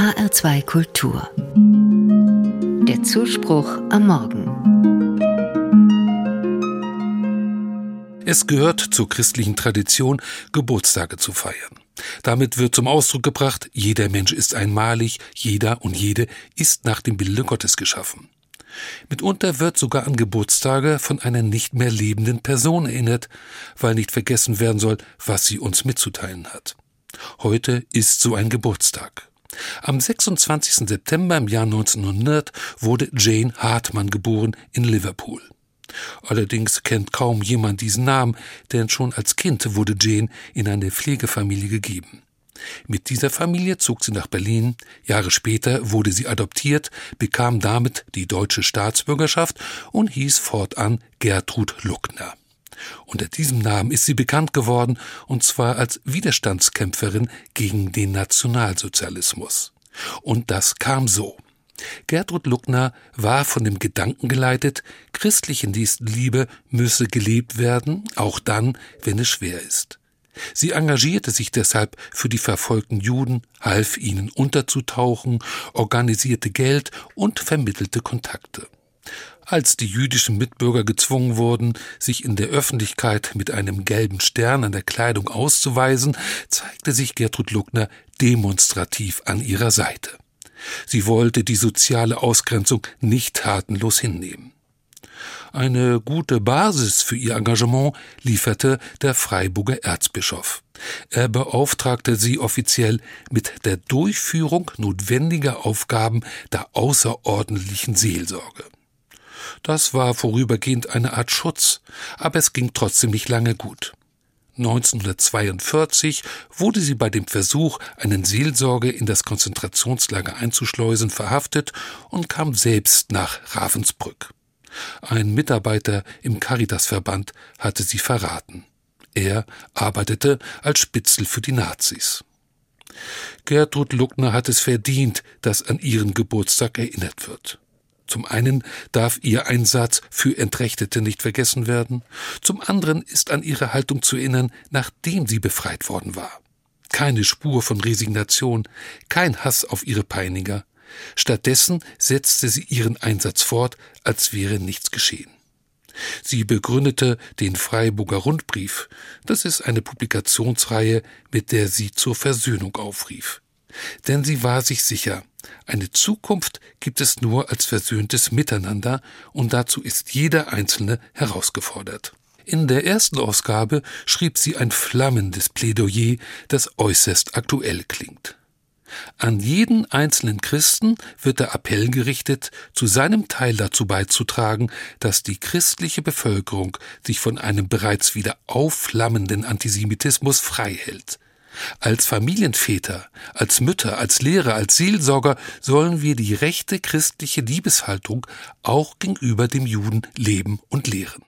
HR2 Kultur. Der Zuspruch am Morgen. Es gehört zur christlichen Tradition, Geburtstage zu feiern. Damit wird zum Ausdruck gebracht, jeder Mensch ist einmalig, jeder und jede ist nach dem Bilde Gottes geschaffen. Mitunter wird sogar an Geburtstage von einer nicht mehr lebenden Person erinnert, weil nicht vergessen werden soll, was sie uns mitzuteilen hat. Heute ist so ein Geburtstag. Am 26. September im Jahr 1900 wurde Jane Hartmann geboren in Liverpool. Allerdings kennt kaum jemand diesen Namen, denn schon als Kind wurde Jane in eine Pflegefamilie gegeben. Mit dieser Familie zog sie nach Berlin. Jahre später wurde sie adoptiert, bekam damit die deutsche Staatsbürgerschaft und hieß fortan Gertrud Luckner. Unter diesem Namen ist sie bekannt geworden, und zwar als Widerstandskämpferin gegen den Nationalsozialismus. Und das kam so. Gertrud Luckner war von dem Gedanken geleitet, christliche Nächstenliebe müsse gelebt werden, auch dann, wenn es schwer ist. Sie engagierte sich deshalb für die verfolgten Juden, half ihnen unterzutauchen, organisierte Geld und vermittelte Kontakte. Als die jüdischen Mitbürger gezwungen wurden, sich in der Öffentlichkeit mit einem gelben Stern an der Kleidung auszuweisen, zeigte sich Gertrud Luckner demonstrativ an ihrer Seite. Sie wollte die soziale Ausgrenzung nicht tatenlos hinnehmen. Eine gute Basis für ihr Engagement lieferte der Freiburger Erzbischof. Er beauftragte sie offiziell mit der Durchführung notwendiger Aufgaben der außerordentlichen Seelsorge. Das war vorübergehend eine Art Schutz, aber es ging trotzdem nicht lange gut. 1942 wurde sie bei dem Versuch, einen Seelsorger in das Konzentrationslager einzuschleusen, verhaftet und kam selbst nach Ravensbrück. Ein Mitarbeiter im Caritasverband hatte sie verraten. Er arbeitete als Spitzel für die Nazis. Gertrud Luckner hat es verdient, dass an ihren Geburtstag erinnert wird. Zum einen darf ihr Einsatz für Entrechtete nicht vergessen werden, zum anderen ist an ihre Haltung zu erinnern, nachdem sie befreit worden war. Keine Spur von Resignation, kein Hass auf ihre Peiniger. Stattdessen setzte sie ihren Einsatz fort, als wäre nichts geschehen. Sie begründete den Freiburger Rundbrief. Das ist eine Publikationsreihe, mit der sie zur Versöhnung aufrief. Denn sie war sich sicher, eine Zukunft gibt es nur als versöhntes Miteinander, und dazu ist jeder Einzelne herausgefordert. In der ersten Ausgabe schrieb sie ein flammendes Plädoyer, das äußerst aktuell klingt. An jeden einzelnen Christen wird der Appell gerichtet, zu seinem Teil dazu beizutragen, dass die christliche Bevölkerung sich von einem bereits wieder aufflammenden Antisemitismus frei hält. Als Familienväter, als Mütter, als Lehrer, als Seelsorger sollen wir die rechte christliche Liebeshaltung auch gegenüber dem Juden leben und lehren.